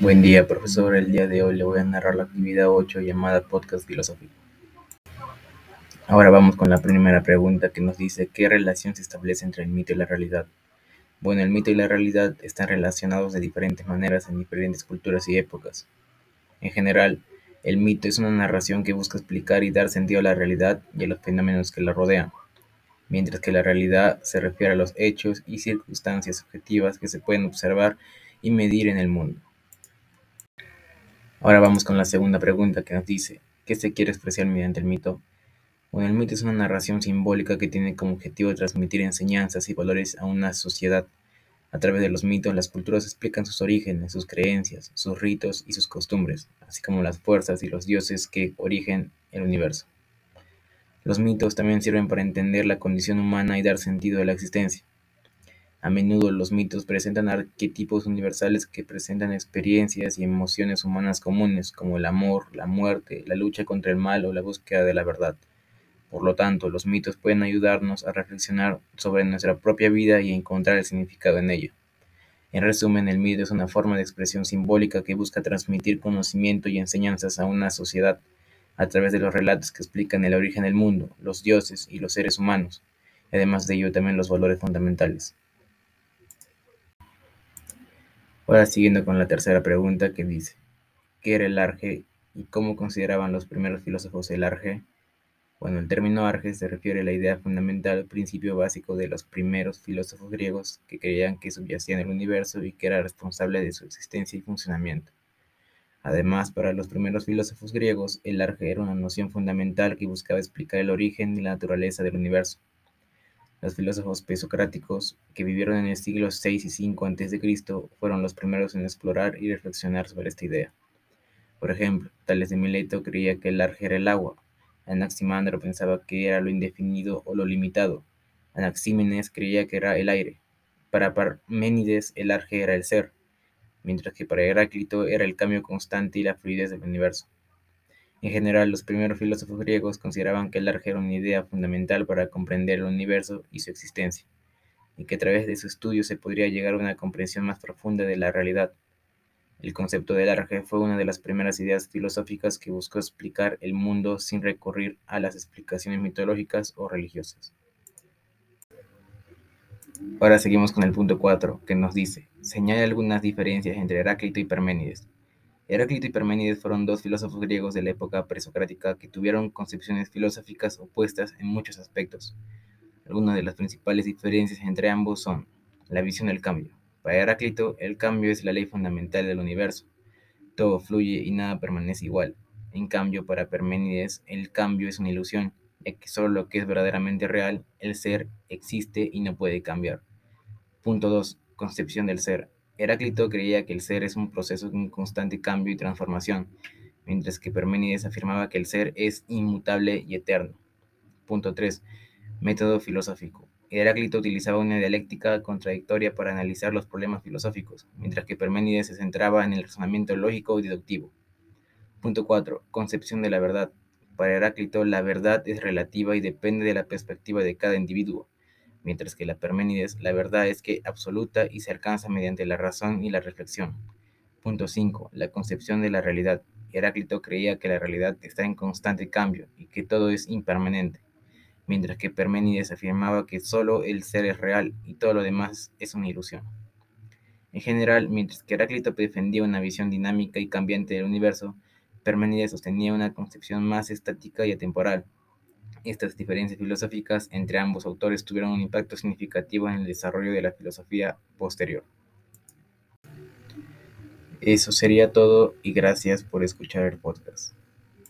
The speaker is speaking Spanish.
Buen día, profesor. El día de hoy le voy a narrar la actividad 8 llamada Podcast Filosófico. Ahora vamos con la primera pregunta que nos dice ¿qué relación se establece entre el mito y la realidad? Bueno, el mito y la realidad están relacionados de diferentes maneras en diferentes culturas y épocas. En general, el mito es una narración que busca explicar y dar sentido a la realidad y a los fenómenos que la rodean, mientras que la realidad se refiere a los hechos y circunstancias objetivas que se pueden observar y medir en el mundo. Ahora vamos con la segunda pregunta que nos dice, ¿qué se quiere expresar mediante el mito? Bueno, el mito es una narración simbólica que tiene como objetivo transmitir enseñanzas y valores a una sociedad. A través de los mitos, las culturas explican sus orígenes, sus creencias, sus ritos y sus costumbres, así como las fuerzas y los dioses que origen el universo. Los mitos también sirven para entender la condición humana y dar sentido a la existencia. A menudo los mitos presentan arquetipos universales que presentan experiencias y emociones humanas comunes, como el amor, la muerte, la lucha contra el mal o la búsqueda de la verdad. Por lo tanto, los mitos pueden ayudarnos a reflexionar sobre nuestra propia vida y encontrar el significado en ella. En resumen, el mito es una forma de expresión simbólica que busca transmitir conocimiento y enseñanzas a una sociedad a través de los relatos que explican el origen del mundo, los dioses y los seres humanos, además de ello también los valores fundamentales. Ahora siguiendo con la tercera pregunta que dice, ¿qué era el arge y cómo consideraban los primeros filósofos el arge? Bueno, el término arge se refiere a la idea fundamental, principio básico de los primeros filósofos griegos que creían que subyacía en el universo y que era responsable de su existencia y funcionamiento. Además, para los primeros filósofos griegos, el arge era una noción fundamental que buscaba explicar el origen y la naturaleza del universo. Los filósofos presocráticos, que vivieron en el siglo VI y V a.C., fueron los primeros en explorar y reflexionar sobre esta idea. Por ejemplo, Tales de Mileto creía que el arge era el agua, Anaximandro pensaba que era lo indefinido o lo limitado, Anaxímenes creía que era el aire, para Parménides el arge era el ser, mientras que para Heráclito era el cambio constante y la fluidez del universo. En general, los primeros filósofos griegos consideraban que el arge era una idea fundamental para comprender el universo y su existencia, y que a través de su estudio se podría llegar a una comprensión más profunda de la realidad. El concepto del arge fue una de las primeras ideas filosóficas que buscó explicar el mundo sin recurrir a las explicaciones mitológicas o religiosas. Ahora seguimos con el punto 4, que nos dice, señala algunas diferencias entre Heráclito y Parménides. Heráclito y Parménides fueron dos filósofos griegos de la época presocrática que tuvieron concepciones filosóficas opuestas en muchos aspectos. Algunas de las principales diferencias entre ambos son la visión del cambio. Para Heráclito, el cambio es la ley fundamental del universo. Todo fluye y nada permanece igual. En cambio, para Parménides, el cambio es una ilusión, ya solo lo que es verdaderamente real, el ser, existe y no puede cambiar. Punto 2. Concepción del ser. Heráclito creía que el ser es un proceso de constante cambio y transformación, mientras que Parménides afirmaba que el ser es inmutable y eterno. Punto 3. Método filosófico. Heráclito utilizaba una dialéctica contradictoria para analizar los problemas filosóficos, mientras que Parménides se centraba en el razonamiento lógico y deductivo. Punto 4. Concepción de la verdad. Para Heráclito, la verdad es relativa y depende de la perspectiva de cada individuo mientras que la Parménides la verdad es que absoluta y se alcanza mediante la razón y la reflexión. Punto 5. La concepción de la realidad. Heráclito creía que la realidad está en constante cambio y que todo es impermanente, mientras que Parménides afirmaba que solo el ser es real y todo lo demás es una ilusión. En general, mientras que Heráclito defendía una visión dinámica y cambiante del universo, Parménides sostenía una concepción más estática y atemporal, estas diferencias filosóficas entre ambos autores tuvieron un impacto significativo en el desarrollo de la filosofía posterior. Eso sería todo y gracias por escuchar el podcast.